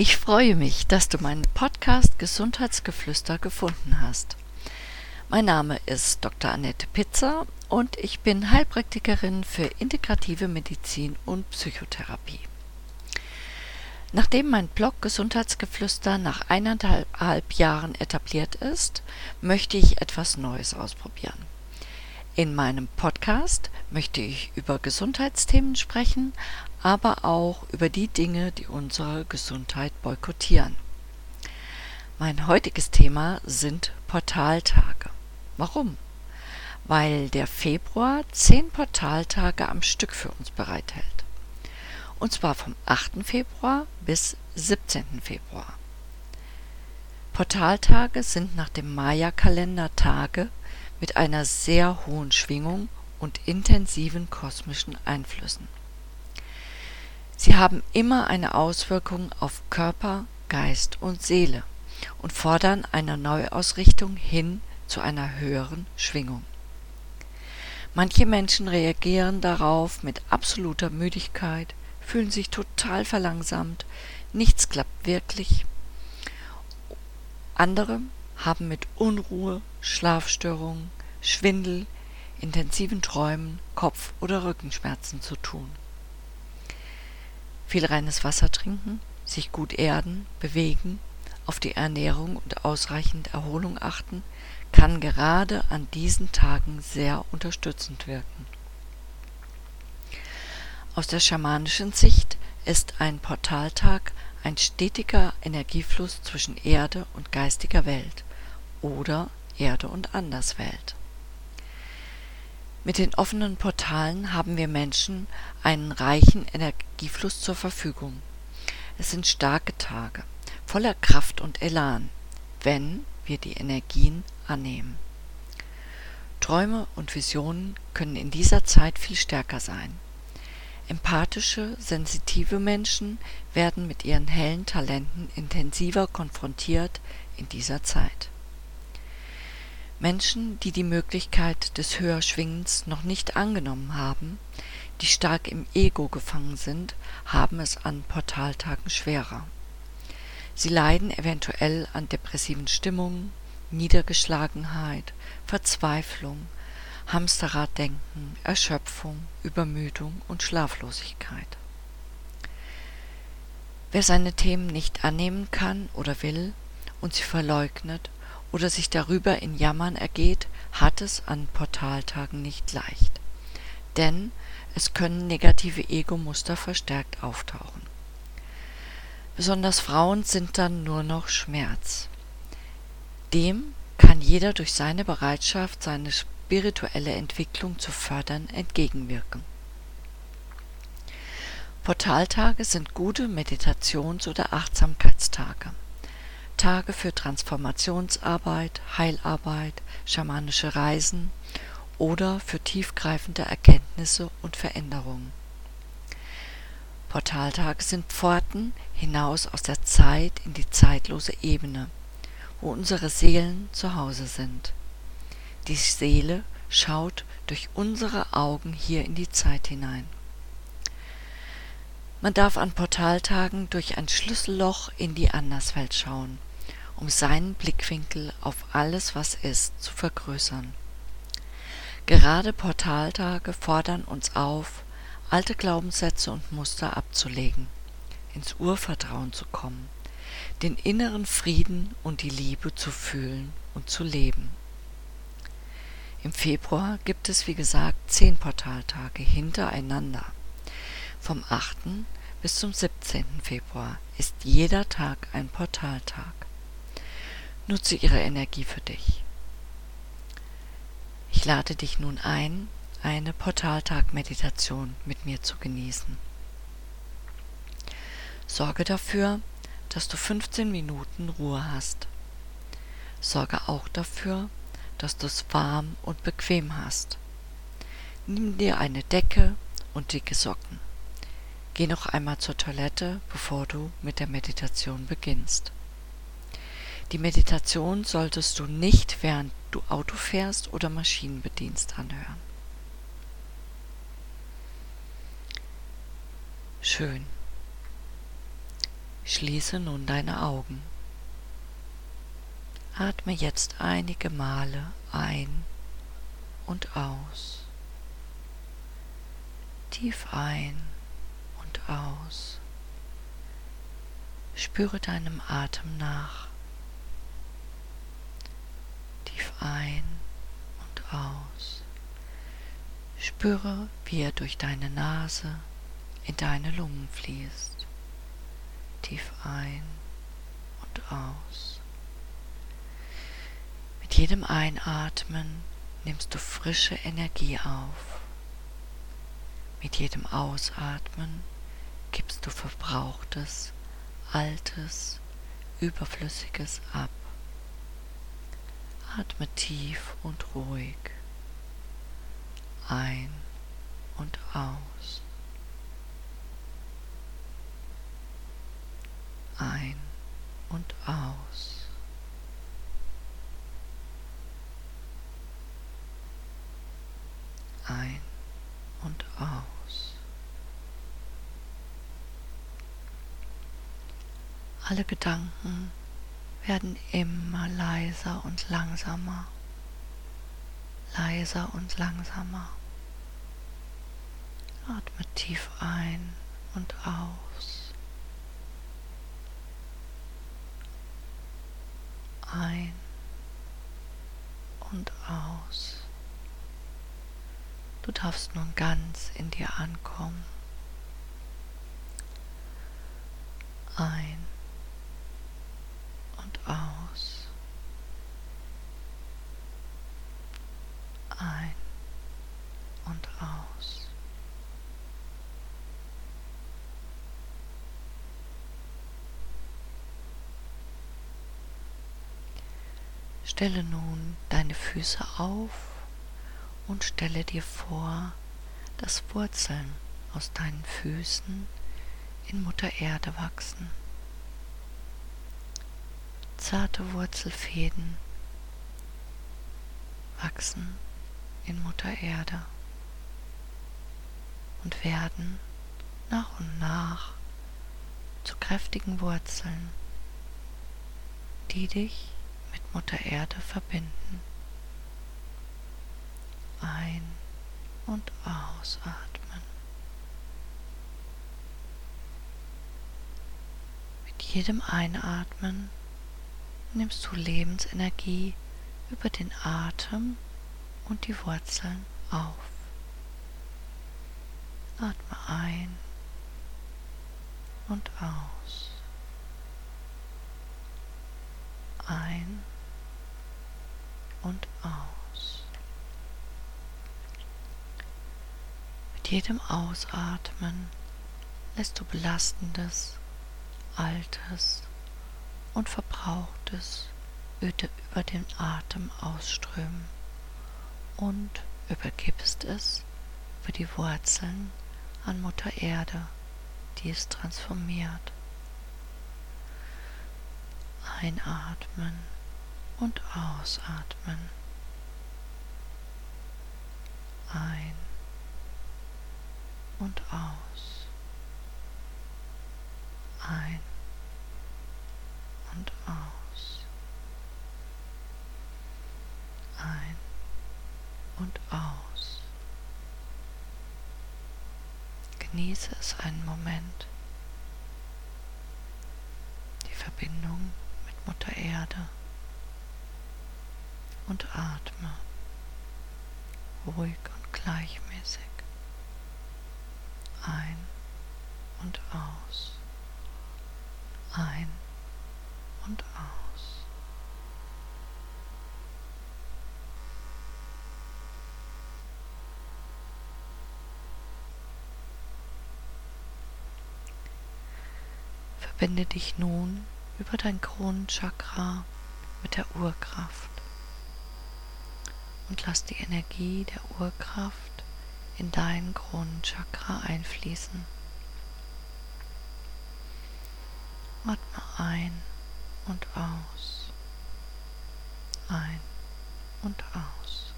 Ich freue mich, dass du meinen Podcast Gesundheitsgeflüster gefunden hast. Mein Name ist Dr. Annette Pitzer und ich bin Heilpraktikerin für integrative Medizin und Psychotherapie. Nachdem mein Blog Gesundheitsgeflüster nach eineinhalb Jahren etabliert ist, möchte ich etwas Neues ausprobieren. In meinem Podcast möchte ich über Gesundheitsthemen sprechen, aber auch über die Dinge, die unsere Gesundheit boykottieren. Mein heutiges Thema sind Portaltage. Warum? Weil der Februar zehn Portaltage am Stück für uns bereithält und zwar vom 8. Februar bis 17. Februar. Portaltage sind nach dem Maya-Kalender Tage mit einer sehr hohen Schwingung und intensiven kosmischen Einflüssen. Haben immer eine Auswirkung auf Körper, Geist und Seele und fordern eine Neuausrichtung hin zu einer höheren Schwingung. Manche Menschen reagieren darauf mit absoluter Müdigkeit, fühlen sich total verlangsamt, nichts klappt wirklich. Andere haben mit Unruhe, Schlafstörungen, Schwindel, intensiven Träumen, Kopf- oder Rückenschmerzen zu tun. Viel reines Wasser trinken, sich gut erden, bewegen, auf die Ernährung und ausreichend Erholung achten, kann gerade an diesen Tagen sehr unterstützend wirken. Aus der schamanischen Sicht ist ein Portaltag ein stetiger Energiefluss zwischen Erde und geistiger Welt oder Erde und Anderswelt. Mit den offenen Portalen haben wir Menschen einen reichen Energiefluss zur Verfügung. Es sind starke Tage, voller Kraft und Elan, wenn wir die Energien annehmen. Träume und Visionen können in dieser Zeit viel stärker sein. Empathische, sensitive Menschen werden mit ihren hellen Talenten intensiver konfrontiert in dieser Zeit. Menschen, die die Möglichkeit des Höherschwingens noch nicht angenommen haben, die stark im Ego gefangen sind, haben es an Portaltagen schwerer. Sie leiden eventuell an depressiven Stimmungen, Niedergeschlagenheit, Verzweiflung, Hamsterraddenken, Erschöpfung, Übermüdung und Schlaflosigkeit. Wer seine Themen nicht annehmen kann oder will und sie verleugnet oder sich darüber in Jammern ergeht, hat es an Portaltagen nicht leicht. Denn es können negative Ego-Muster verstärkt auftauchen. Besonders Frauen sind dann nur noch Schmerz. Dem kann jeder durch seine Bereitschaft, seine spirituelle Entwicklung zu fördern, entgegenwirken. Portaltage sind gute Meditations- oder Achtsamkeitstage. Tage für Transformationsarbeit, Heilarbeit, schamanische Reisen oder für tiefgreifende Erkenntnisse und Veränderungen. Portaltage sind Pforten hinaus aus der Zeit in die zeitlose Ebene, wo unsere Seelen zu Hause sind. Die Seele schaut durch unsere Augen hier in die Zeit hinein. Man darf an Portaltagen durch ein Schlüsselloch in die Anderswelt schauen, um seinen Blickwinkel auf alles, was ist, zu vergrößern. Gerade Portaltage fordern uns auf, alte Glaubenssätze und Muster abzulegen, ins Urvertrauen zu kommen, den inneren Frieden und die Liebe zu fühlen und zu leben. Im Februar gibt es wie gesagt zehn Portaltage hintereinander. Vom 8. bis zum 17. Februar ist jeder Tag ein Portaltag. Nutze ihre Energie für dich. Ich lade dich nun ein, eine Portaltag-Meditation mit mir zu genießen. Sorge dafür, dass du 15 Minuten Ruhe hast. Sorge auch dafür, dass du es warm und bequem hast. Nimm dir eine Decke und dicke Socken. Geh noch einmal zur Toilette, bevor du mit der Meditation beginnst. Die Meditation solltest du nicht während du Auto fährst oder Maschinen bedienst anhören. Schön. Schließe nun deine Augen. Atme jetzt einige Male ein und aus. Tief ein und aus. Spüre deinem Atem nach. Tief ein und aus. Spüre, wie er durch deine Nase in deine Lungen fließt. Tief ein und aus. Mit jedem Einatmen nimmst du frische Energie auf. Mit jedem Ausatmen gibst du Verbrauchtes, Altes, Überflüssiges ab. Atme tief und ruhig ein und aus. Ein und aus. Ein und aus. Alle Gedanken werden immer leiser und langsamer, leiser und langsamer. Atme tief ein und aus. Ein und aus. Du darfst nun ganz in dir ankommen. Ein und aus. Ein und aus. Stelle nun deine Füße auf und stelle dir vor, dass Wurzeln aus deinen Füßen in Mutter Erde wachsen. Zarte Wurzelfäden wachsen in Mutter Erde und werden nach und nach zu kräftigen Wurzeln, die dich mit Mutter Erde verbinden. Ein- und ausatmen. Mit jedem Einatmen nimmst du Lebensenergie über den Atem und die Wurzeln auf. Atme ein und aus. Ein und aus. Mit jedem Ausatmen lässt du belastendes, altes und Verbrauchtes über den Atem ausströmen und übergibst es über die Wurzeln an Mutter Erde, die es transformiert. Einatmen und ausatmen. Ein und aus. Ein und aus. Ein und aus. Genieße es einen Moment. Die Verbindung mit Mutter Erde und atme ruhig und gleichmäßig ein und aus, ein und aus. Verbinde dich nun über dein Kronenchakra mit der Urkraft und lass die Energie der Urkraft in dein Kronenchakra einfließen. Atme ein und aus. Ein und aus.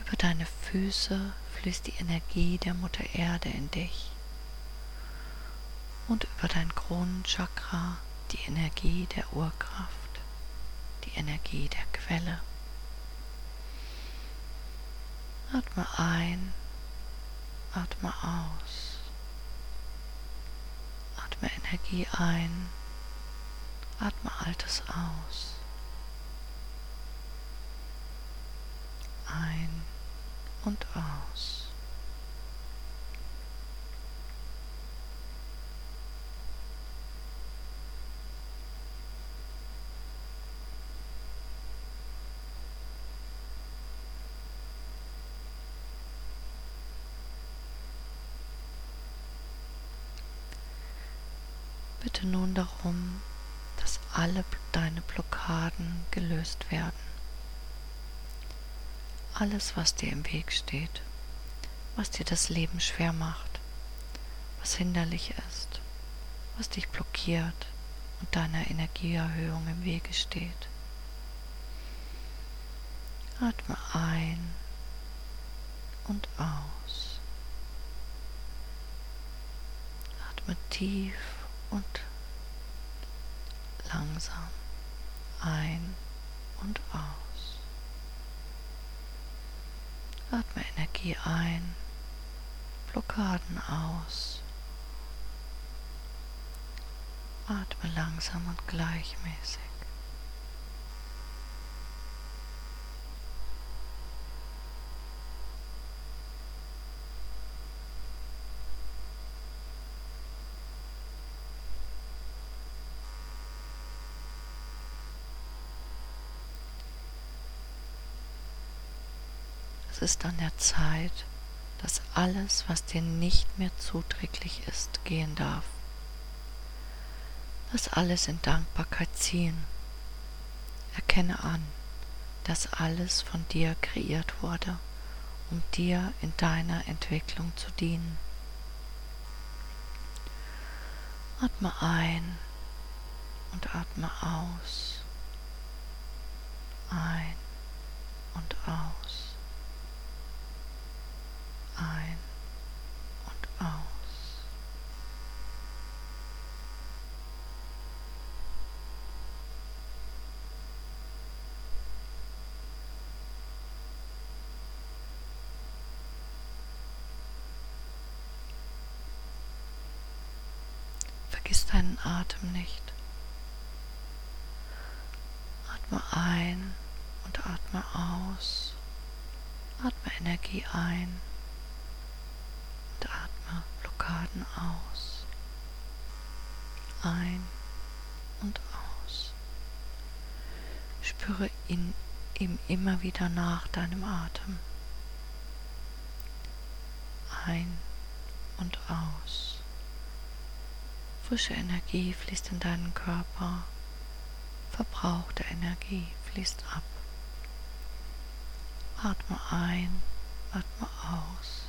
Über deine Füße fließt die Energie der Mutter Erde in dich. Und über dein Kronenchakra die Energie der Urkraft, die Energie der Quelle. Atme ein, atme aus. Atme Energie ein, atme Altes aus. Ein und aus. Bitte nun darum, dass alle deine Blockaden gelöst werden. Alles, was dir im Weg steht, was dir das Leben schwer macht, was hinderlich ist, was dich blockiert und deiner Energieerhöhung im Wege steht. Atme ein und aus. Atme tief und langsam ein und aus. Atme Energie ein, Blockaden aus. Atme langsam und gleichmäßig. Ist an der Zeit, dass alles, was dir nicht mehr zuträglich ist, gehen darf. Lass alles in Dankbarkeit ziehen. Erkenne an, dass alles von dir kreiert wurde, um dir in deiner Entwicklung zu dienen. Atme ein und atme aus. Ein und aus ein und aus. Vergiss deinen Atem nicht. Atme ein und atme aus. Atme Energie ein Blockaden aus. Ein und aus. Spüre in ihm immer wieder nach deinem Atem. Ein und aus. Frische Energie fließt in deinen Körper. Verbrauchte Energie fließt ab. Atme ein, atme aus.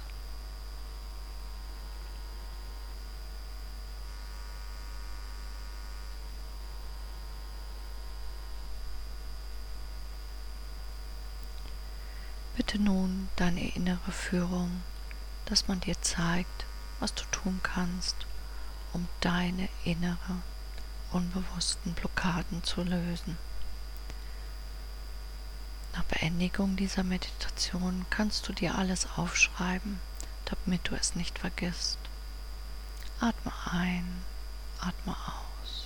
Bitte nun deine innere Führung, dass man dir zeigt, was du tun kannst, um deine innere, unbewussten Blockaden zu lösen. Nach Beendigung dieser Meditation kannst du dir alles aufschreiben, damit du es nicht vergisst. Atme ein, atme aus.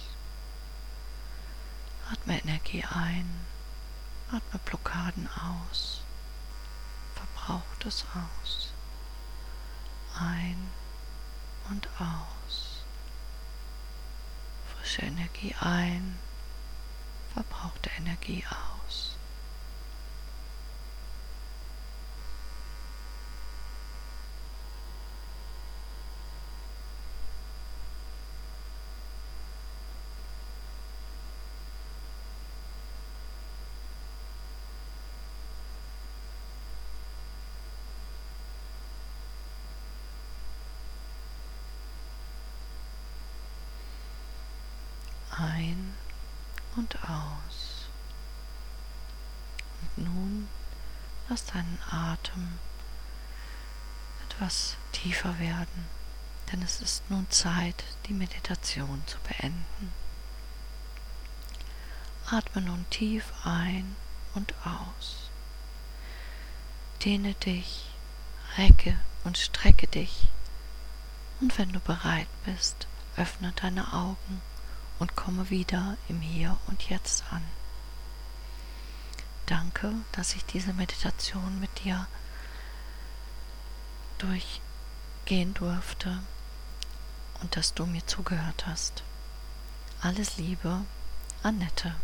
Atme Energie ein, atme Blockaden aus haucht es aus. Ein und aus. Frische Energie ein, verbrauchte Energie aus. ein und aus. Und nun lass deinen Atem etwas tiefer werden. denn es ist nun Zeit, die Meditation zu beenden. Atme nun tief ein und aus. Dehne dich, recke und strecke dich. Und wenn du bereit bist, öffne deine Augen und komme wieder im Hier und Jetzt an. Danke, dass ich diese Meditation mit dir durchgehen durfte und dass du mir zugehört hast. Alles Liebe, Annette.